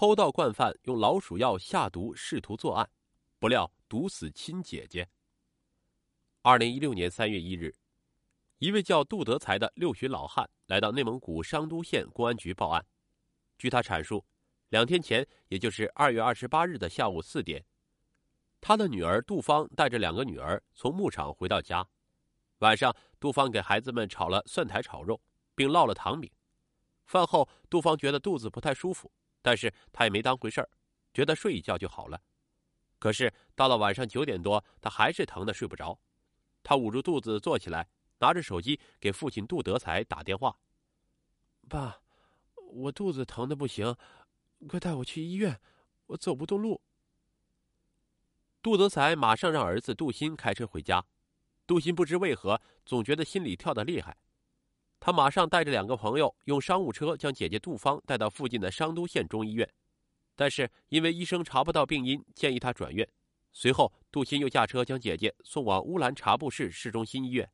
偷盗惯犯用老鼠药下毒试图作案，不料毒死亲姐姐。二零一六年三月一日，一位叫杜德才的六旬老汉来到内蒙古商都县公安局报案。据他阐述，两天前，也就是二月二十八日的下午四点，他的女儿杜芳带着两个女儿从牧场回到家。晚上，杜芳给孩子们炒了蒜苔炒肉，并烙了糖饼。饭后，杜芳觉得肚子不太舒服。但是他也没当回事儿，觉得睡一觉就好了。可是到了晚上九点多，他还是疼得睡不着。他捂住肚子坐起来，拿着手机给父亲杜德才打电话：“爸，我肚子疼的不行，快带我去医院，我走不动路。”杜德才马上让儿子杜鑫开车回家。杜鑫不知为何总觉得心里跳得厉害。他马上带着两个朋友用商务车将姐姐杜芳带到附近的商都县中医院，但是因为医生查不到病因，建议他转院。随后，杜鑫又驾车将姐姐送往乌兰察布市市中心医院。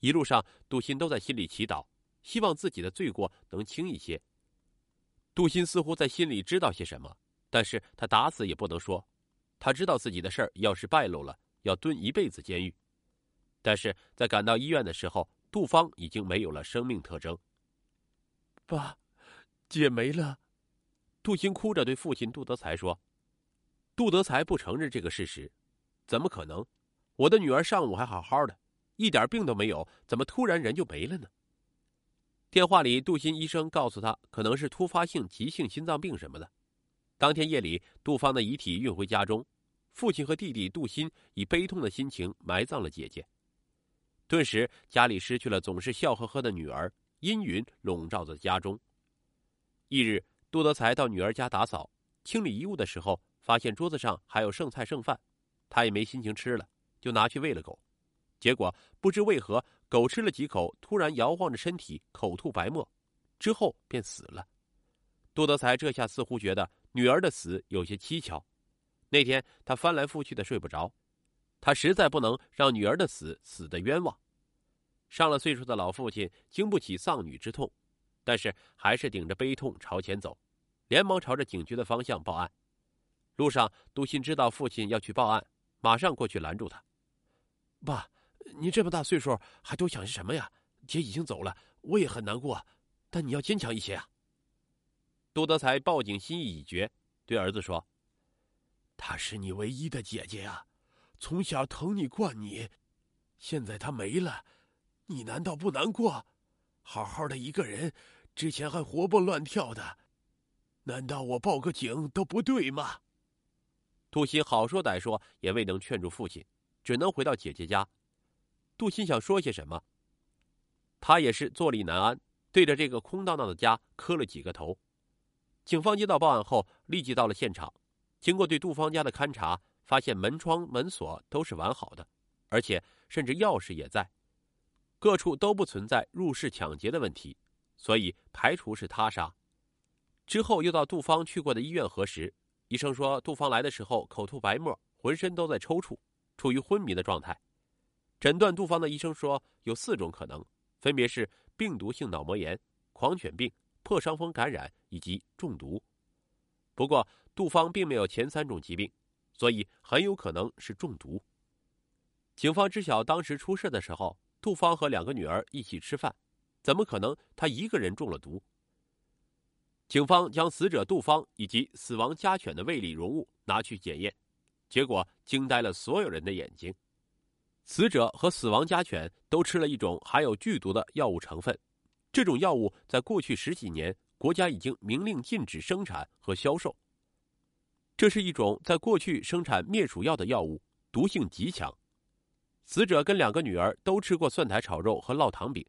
一路上，杜鑫都在心里祈祷，希望自己的罪过能轻一些。杜鑫似乎在心里知道些什么，但是他打死也不能说。他知道自己的事儿要是败露了，要蹲一辈子监狱。但是在赶到医院的时候，杜芳已经没有了生命特征。爸，姐没了。杜鑫哭着对父亲杜德才说：“杜德才不承认这个事实，怎么可能？我的女儿上午还好好的，一点病都没有，怎么突然人就没了呢？”电话里，杜鑫医生告诉他，可能是突发性急性心脏病什么的。当天夜里，杜芳的遗体运回家中，父亲和弟弟杜鑫以悲痛的心情埋葬了姐姐。顿时，家里失去了总是笑呵呵的女儿，阴云笼罩在家中。翌日，杜德才到女儿家打扫、清理衣物的时候，发现桌子上还有剩菜剩饭，他也没心情吃了，就拿去喂了狗。结果不知为何，狗吃了几口，突然摇晃着身体，口吐白沫，之后便死了。杜德才这下似乎觉得女儿的死有些蹊跷。那天他翻来覆去的睡不着。他实在不能让女儿的死死得冤枉。上了岁数的老父亲经不起丧女之痛，但是还是顶着悲痛朝前走，连忙朝着警局的方向报案。路上，杜鑫知道父亲要去报案，马上过去拦住他：“爸，你这么大岁数还多想些什么呀？姐已经走了，我也很难过，但你要坚强一些啊。”杜德才报警心意已决，对儿子说：“她是你唯一的姐姐呀。”从小疼你惯你，现在他没了，你难道不难过？好好的一个人，之前还活蹦乱跳的，难道我报个警都不对吗？杜鑫好说歹说也未能劝住父亲，只能回到姐姐家。杜鑫想说些什么，他也是坐立难安，对着这个空荡荡的家磕了几个头。警方接到报案后，立即到了现场，经过对杜芳家的勘查。发现门窗门锁都是完好的，而且甚至钥匙也在，各处都不存在入室抢劫的问题，所以排除是他杀。之后又到杜芳去过的医院核实，医生说杜芳来的时候口吐白沫，浑身都在抽搐，处于昏迷的状态。诊断杜芳的医生说有四种可能，分别是病毒性脑膜炎、狂犬病、破伤风感染以及中毒。不过杜芳并没有前三种疾病。所以很有可能是中毒。警方知晓当时出事的时候，杜芳和两个女儿一起吃饭，怎么可能她一个人中了毒？警方将死者杜芳以及死亡家犬的胃里容物拿去检验，结果惊呆了所有人的眼睛：死者和死亡家犬都吃了一种含有剧毒的药物成分，这种药物在过去十几年国家已经明令禁止生产和销售。这是一种在过去生产灭鼠药的药物，毒性极强。死者跟两个女儿都吃过蒜苔炒肉和烙糖饼。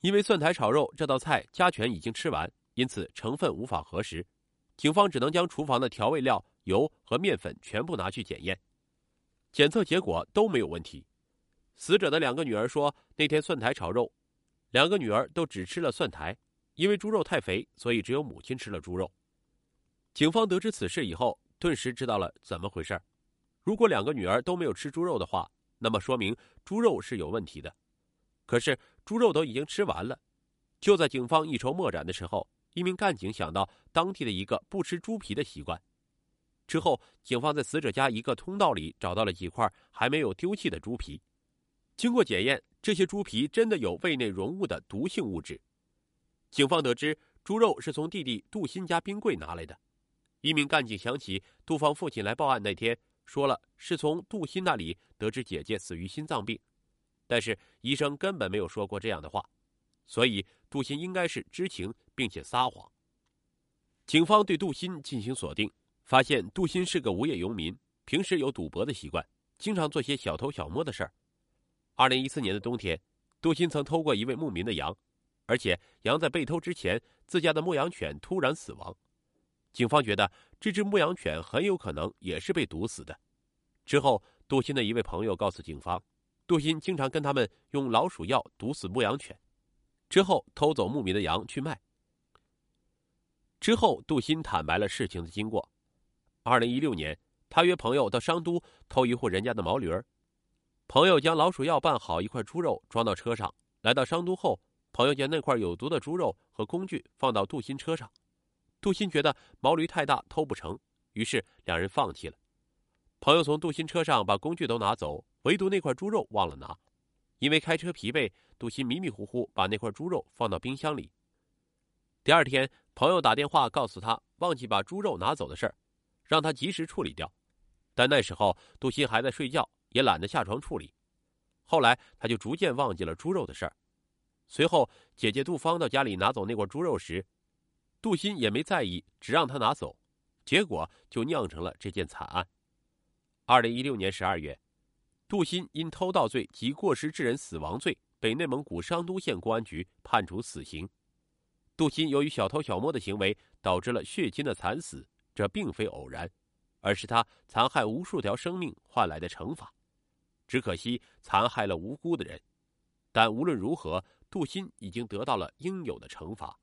因为蒜苔炒肉这道菜家犬已经吃完，因此成分无法核实，警方只能将厨房的调味料、油和面粉全部拿去检验。检测结果都没有问题。死者的两个女儿说，那天蒜苔炒肉，两个女儿都只吃了蒜苔，因为猪肉太肥，所以只有母亲吃了猪肉。警方得知此事以后，顿时知道了怎么回事如果两个女儿都没有吃猪肉的话，那么说明猪肉是有问题的。可是猪肉都已经吃完了。就在警方一筹莫展的时候，一名干警想到当地的一个不吃猪皮的习惯。之后，警方在死者家一个通道里找到了几块还没有丢弃的猪皮。经过检验，这些猪皮真的有胃内容物的毒性物质。警方得知，猪肉是从弟弟杜鑫家冰柜拿来的。一名干警想起杜芳父亲来报案那天说了是从杜鑫那里得知姐姐死于心脏病，但是医生根本没有说过这样的话，所以杜鑫应该是知情并且撒谎。警方对杜鑫进行锁定。发现杜鑫是个无业游民，平时有赌博的习惯，经常做些小偷小摸的事儿。二零一四年的冬天，杜鑫曾偷过一位牧民的羊，而且羊在被偷之前，自家的牧羊犬突然死亡。警方觉得这只牧羊犬很有可能也是被毒死的。之后，杜鑫的一位朋友告诉警方，杜鑫经常跟他们用老鼠药毒死牧羊犬，之后偷走牧民的羊去卖。之后，杜鑫坦白了事情的经过。二零一六年，他约朋友到商都偷一户人家的毛驴儿。朋友将老鼠药拌好一块猪肉装到车上，来到商都后，朋友将那块有毒的猪肉和工具放到杜鑫车上。杜鑫觉得毛驴太大偷不成，于是两人放弃了。朋友从杜鑫车上把工具都拿走，唯独那块猪肉忘了拿。因为开车疲惫，杜鑫迷迷糊糊把那块猪肉放到冰箱里。第二天，朋友打电话告诉他忘记把猪肉拿走的事儿。让他及时处理掉，但那时候杜鑫还在睡觉，也懒得下床处理。后来他就逐渐忘记了猪肉的事儿。随后姐姐杜芳到家里拿走那块猪肉时，杜鑫也没在意，只让他拿走，结果就酿成了这件惨案。二零一六年十二月，杜鑫因偷盗罪及过失致人死亡罪被内蒙古商都县公安局判处死刑。杜鑫由于小偷小摸的行为，导致了血亲的惨死。这并非偶然，而是他残害无数条生命换来的惩罚。只可惜残害了无辜的人，但无论如何，杜鑫已经得到了应有的惩罚。